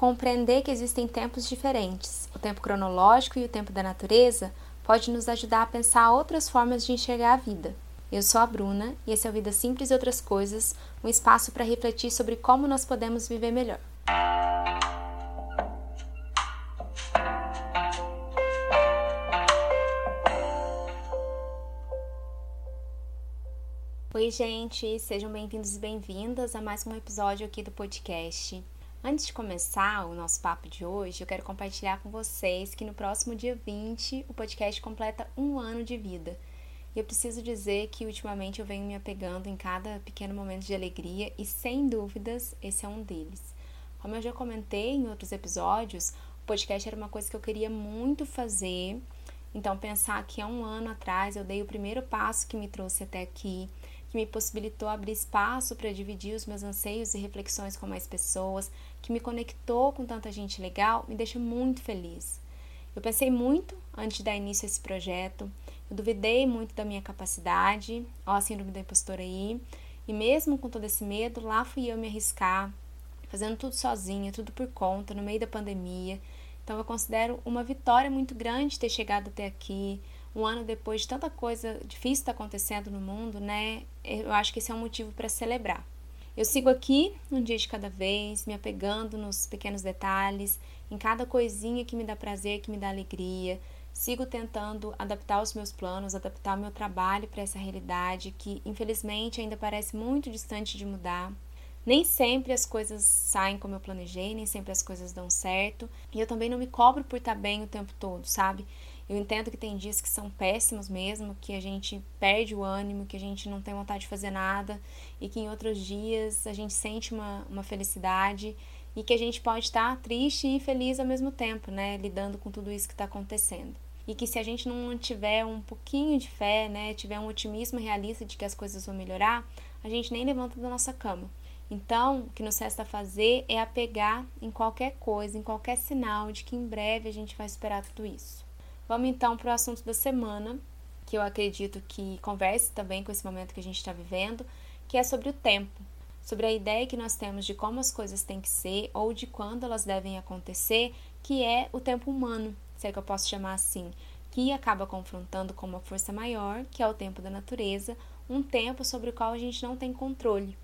Compreender que existem tempos diferentes, o tempo cronológico e o tempo da natureza, pode nos ajudar a pensar outras formas de enxergar a vida. Eu sou a Bruna e esse é o Vida Simples e Outras Coisas, um espaço para refletir sobre como nós podemos viver melhor. Oi, gente, sejam bem-vindos e bem-vindas a mais um episódio aqui do podcast. Antes de começar o nosso papo de hoje, eu quero compartilhar com vocês que no próximo dia 20 o podcast completa um ano de vida. E eu preciso dizer que ultimamente eu venho me apegando em cada pequeno momento de alegria e sem dúvidas esse é um deles. Como eu já comentei em outros episódios, o podcast era uma coisa que eu queria muito fazer. Então pensar que há um ano atrás eu dei o primeiro passo que me trouxe até aqui, que me possibilitou abrir espaço para dividir os meus anseios e reflexões com mais pessoas, que me conectou com tanta gente legal, me deixa muito feliz. Eu pensei muito antes de dar início a esse projeto, eu duvidei muito da minha capacidade, ó a síndrome da impostora aí, e mesmo com todo esse medo, lá fui eu me arriscar, fazendo tudo sozinha, tudo por conta, no meio da pandemia. Então eu considero uma vitória muito grande ter chegado até aqui, um ano depois de tanta coisa difícil estar tá acontecendo no mundo, né? Eu acho que esse é um motivo para celebrar. Eu sigo aqui um dia de cada vez, me apegando nos pequenos detalhes, em cada coisinha que me dá prazer, que me dá alegria, Sigo tentando adaptar os meus planos, adaptar o meu trabalho para essa realidade que, infelizmente, ainda parece muito distante de mudar. Nem sempre as coisas saem como eu planejei, nem sempre as coisas dão certo. E eu também não me cobro por estar bem o tempo todo, sabe? Eu entendo que tem dias que são péssimos mesmo, que a gente perde o ânimo, que a gente não tem vontade de fazer nada, e que em outros dias a gente sente uma, uma felicidade e que a gente pode estar triste e feliz ao mesmo tempo, né? Lidando com tudo isso que está acontecendo. E que se a gente não tiver um pouquinho de fé, né? Tiver um otimismo realista de que as coisas vão melhorar, a gente nem levanta da nossa cama. Então, o que nos resta fazer é apegar em qualquer coisa, em qualquer sinal de que em breve a gente vai esperar tudo isso. Vamos então para o assunto da semana, que eu acredito que converse também com esse momento que a gente está vivendo, que é sobre o tempo sobre a ideia que nós temos de como as coisas têm que ser ou de quando elas devem acontecer, que é o tempo humano, se é que eu posso chamar assim, que acaba confrontando com uma força maior, que é o tempo da natureza, um tempo sobre o qual a gente não tem controle.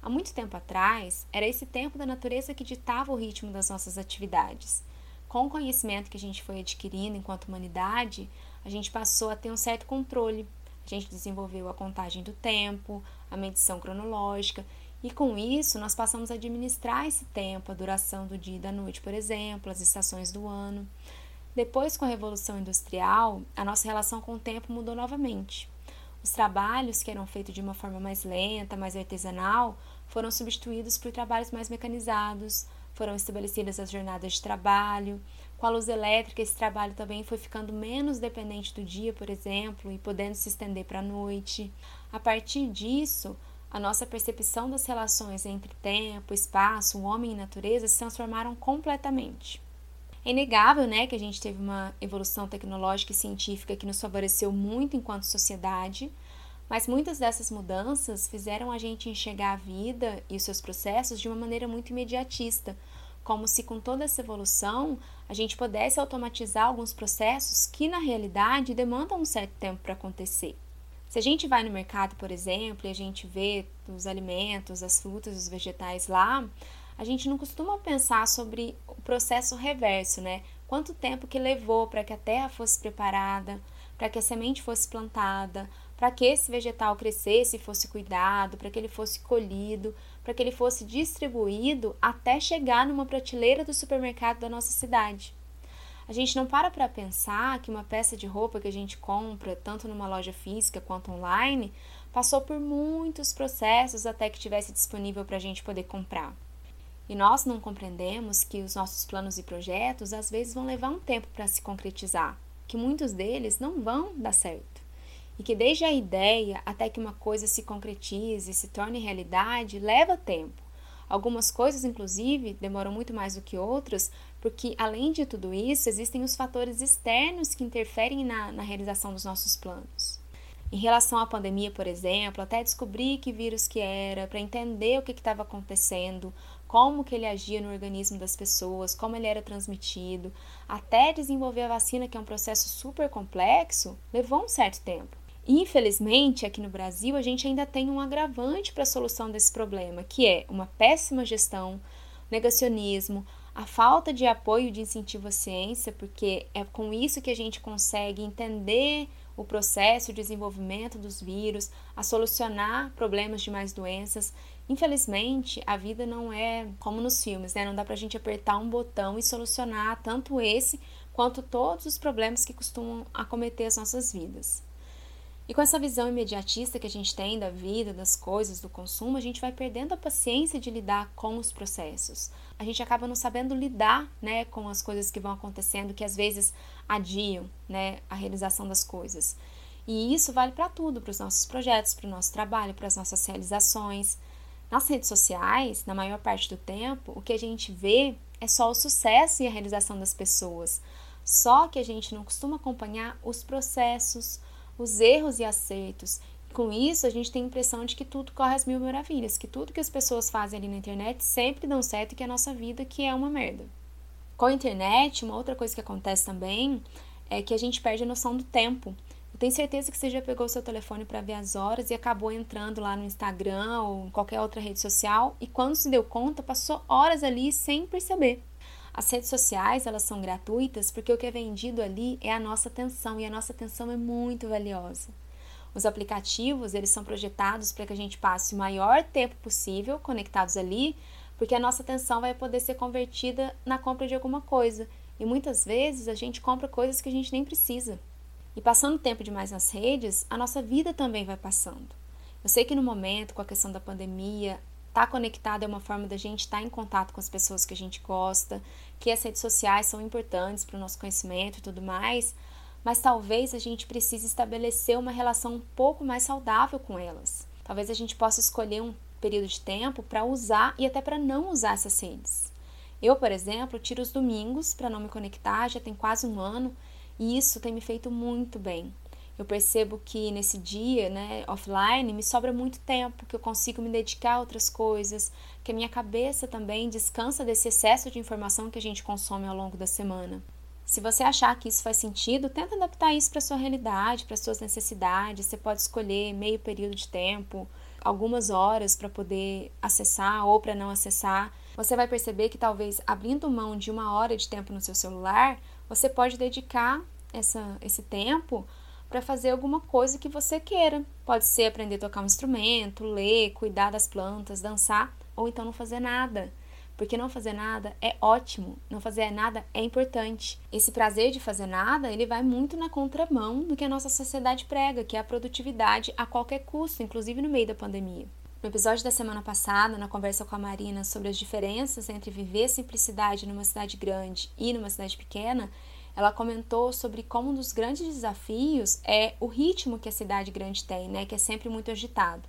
Há muito tempo atrás, era esse tempo da natureza que ditava o ritmo das nossas atividades. Com o conhecimento que a gente foi adquirindo enquanto humanidade, a gente passou a ter um certo controle. A gente desenvolveu a contagem do tempo, a medição cronológica e com isso, nós passamos a administrar esse tempo, a duração do dia e da noite, por exemplo, as estações do ano. Depois, com a Revolução Industrial, a nossa relação com o tempo mudou novamente. Os trabalhos que eram feitos de uma forma mais lenta, mais artesanal, foram substituídos por trabalhos mais mecanizados, foram estabelecidas as jornadas de trabalho. Com a luz elétrica, esse trabalho também foi ficando menos dependente do dia, por exemplo, e podendo se estender para a noite. A partir disso, a nossa percepção das relações entre tempo, espaço, homem e natureza se transformaram completamente. É inegável né, que a gente teve uma evolução tecnológica e científica que nos favoreceu muito enquanto sociedade, mas muitas dessas mudanças fizeram a gente enxergar a vida e os seus processos de uma maneira muito imediatista, como se com toda essa evolução a gente pudesse automatizar alguns processos que na realidade demandam um certo tempo para acontecer. Se a gente vai no mercado, por exemplo, e a gente vê os alimentos, as frutas, os vegetais lá, a gente não costuma pensar sobre o processo reverso, né? Quanto tempo que levou para que a terra fosse preparada, para que a semente fosse plantada, para que esse vegetal crescesse e fosse cuidado, para que ele fosse colhido, para que ele fosse distribuído até chegar numa prateleira do supermercado da nossa cidade. A gente não para para pensar que uma peça de roupa que a gente compra, tanto numa loja física quanto online, passou por muitos processos até que tivesse disponível para a gente poder comprar. E nós não compreendemos que os nossos planos e projetos às vezes vão levar um tempo para se concretizar, que muitos deles não vão dar certo. E que desde a ideia até que uma coisa se concretize e se torne realidade leva tempo. Algumas coisas, inclusive, demoram muito mais do que outras, porque além de tudo isso, existem os fatores externos que interferem na, na realização dos nossos planos. Em relação à pandemia, por exemplo, até descobrir que vírus que era, para entender o que estava acontecendo, como que ele agia no organismo das pessoas, como ele era transmitido, até desenvolver a vacina, que é um processo super complexo, levou um certo tempo. Infelizmente, aqui no Brasil, a gente ainda tem um agravante para a solução desse problema, que é uma péssima gestão, negacionismo, a falta de apoio de incentivo à ciência, porque é com isso que a gente consegue entender o processo de desenvolvimento dos vírus, a solucionar problemas de mais doenças. Infelizmente, a vida não é como nos filmes, né? Não dá pra gente apertar um botão e solucionar tanto esse quanto todos os problemas que costumam acometer as nossas vidas. E com essa visão imediatista que a gente tem da vida, das coisas, do consumo, a gente vai perdendo a paciência de lidar com os processos. A gente acaba não sabendo lidar, né, com as coisas que vão acontecendo, que às vezes adiam, né, a realização das coisas. E isso vale para tudo, para os nossos projetos, para o nosso trabalho, para as nossas realizações. Nas redes sociais, na maior parte do tempo, o que a gente vê é só o sucesso e a realização das pessoas. Só que a gente não costuma acompanhar os processos, os erros e acertos. Com isso, a gente tem a impressão de que tudo corre às mil maravilhas, que tudo que as pessoas fazem ali na internet sempre dão certo e que a nossa vida que é uma merda. Com a internet, uma outra coisa que acontece também é que a gente perde a noção do tempo. Eu tenho certeza que você já pegou seu telefone para ver as horas e acabou entrando lá no Instagram ou em qualquer outra rede social e quando se deu conta, passou horas ali sem perceber. As redes sociais, elas são gratuitas porque o que é vendido ali é a nossa atenção e a nossa atenção é muito valiosa. Os aplicativos, eles são projetados para que a gente passe o maior tempo possível conectados ali, porque a nossa atenção vai poder ser convertida na compra de alguma coisa. E muitas vezes a gente compra coisas que a gente nem precisa. E passando tempo demais nas redes, a nossa vida também vai passando. Eu sei que no momento, com a questão da pandemia, Estar tá conectado é uma forma da gente estar tá em contato com as pessoas que a gente gosta, que as redes sociais são importantes para o nosso conhecimento e tudo mais, mas talvez a gente precise estabelecer uma relação um pouco mais saudável com elas. Talvez a gente possa escolher um período de tempo para usar e até para não usar essas redes. Eu, por exemplo, tiro os domingos para não me conectar, já tem quase um ano, e isso tem me feito muito bem eu percebo que nesse dia, né, offline, me sobra muito tempo, que eu consigo me dedicar a outras coisas, que a minha cabeça também descansa desse excesso de informação que a gente consome ao longo da semana. Se você achar que isso faz sentido, tenta adaptar isso para sua realidade, para suas necessidades. Você pode escolher meio período de tempo, algumas horas para poder acessar ou para não acessar. Você vai perceber que talvez abrindo mão de uma hora de tempo no seu celular, você pode dedicar essa, esse tempo para fazer alguma coisa que você queira. Pode ser aprender a tocar um instrumento, ler, cuidar das plantas, dançar, ou então não fazer nada. Porque não fazer nada é ótimo, não fazer nada é importante. Esse prazer de fazer nada, ele vai muito na contramão do que a nossa sociedade prega, que é a produtividade a qualquer custo, inclusive no meio da pandemia. No episódio da semana passada, na conversa com a Marina sobre as diferenças entre viver simplicidade numa cidade grande e numa cidade pequena, ela comentou sobre como um dos grandes desafios é o ritmo que a cidade grande tem, né, que é sempre muito agitado.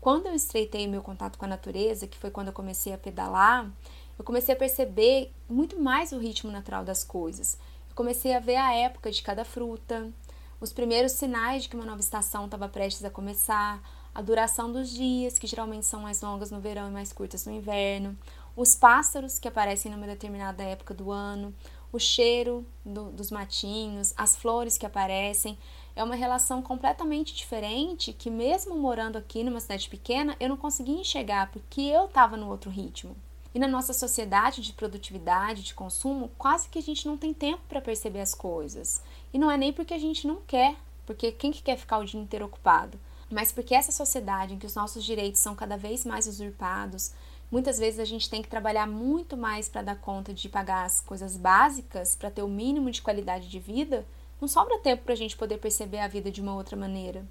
Quando eu estreitei meu contato com a natureza, que foi quando eu comecei a pedalar, eu comecei a perceber muito mais o ritmo natural das coisas. Eu comecei a ver a época de cada fruta, os primeiros sinais de que uma nova estação estava prestes a começar, a duração dos dias, que geralmente são mais longas no verão e mais curtas no inverno, os pássaros que aparecem numa determinada época do ano, o cheiro do, dos matinhos, as flores que aparecem. É uma relação completamente diferente que, mesmo morando aqui numa cidade pequena, eu não conseguia enxergar porque eu estava no outro ritmo. E na nossa sociedade de produtividade, de consumo, quase que a gente não tem tempo para perceber as coisas. E não é nem porque a gente não quer, porque quem que quer ficar o dia inteiro ocupado? Mas porque essa sociedade em que os nossos direitos são cada vez mais usurpados, Muitas vezes a gente tem que trabalhar muito mais para dar conta de pagar as coisas básicas, para ter o mínimo de qualidade de vida, não sobra tempo para a gente poder perceber a vida de uma outra maneira.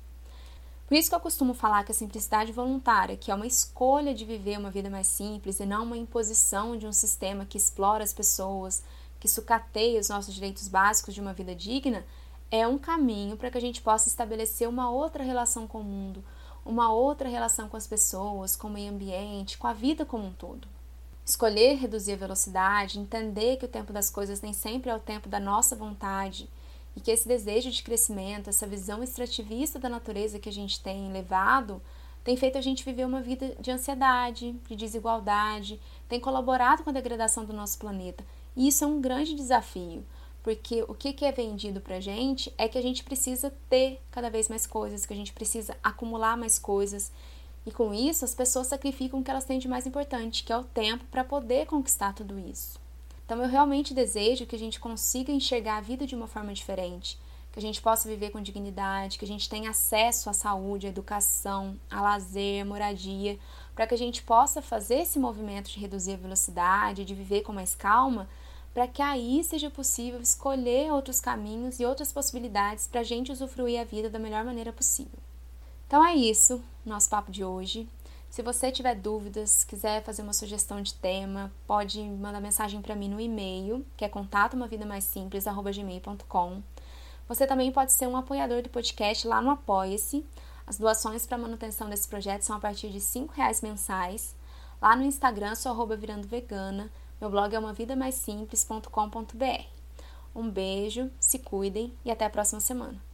Por isso que eu costumo falar que a simplicidade voluntária, que é uma escolha de viver uma vida mais simples e não uma imposição de um sistema que explora as pessoas, que sucateia os nossos direitos básicos de uma vida digna, é um caminho para que a gente possa estabelecer uma outra relação com o mundo, uma outra relação com as pessoas, com o meio ambiente, com a vida como um todo. Escolher reduzir a velocidade, entender que o tempo das coisas nem sempre é o tempo da nossa vontade e que esse desejo de crescimento, essa visão extrativista da natureza que a gente tem levado, tem feito a gente viver uma vida de ansiedade, de desigualdade, tem colaborado com a degradação do nosso planeta. E isso é um grande desafio, porque o que é vendido pra gente é que a gente precisa ter cada vez mais coisas, que a gente precisa acumular mais coisas. E com isso, as pessoas sacrificam o que elas têm de mais importante, que é o tempo para poder conquistar tudo isso. Então, eu realmente desejo que a gente consiga enxergar a vida de uma forma diferente, que a gente possa viver com dignidade, que a gente tenha acesso à saúde, à educação, a lazer, à moradia, para que a gente possa fazer esse movimento de reduzir a velocidade, de viver com mais calma, para que aí seja possível escolher outros caminhos e outras possibilidades para a gente usufruir a vida da melhor maneira possível. Então é isso, nosso papo de hoje. Se você tiver dúvidas, quiser fazer uma sugestão de tema, pode mandar mensagem para mim no e-mail, que é contato uma vida mais simples. Você também pode ser um apoiador do podcast lá no Apoia-se. As doações para manutenção desse projeto são a partir de R$ reais mensais. Lá no Instagram, sou arroba virando vegana. Meu blog é umavidamaisimples.com.br. Um beijo, se cuidem e até a próxima semana.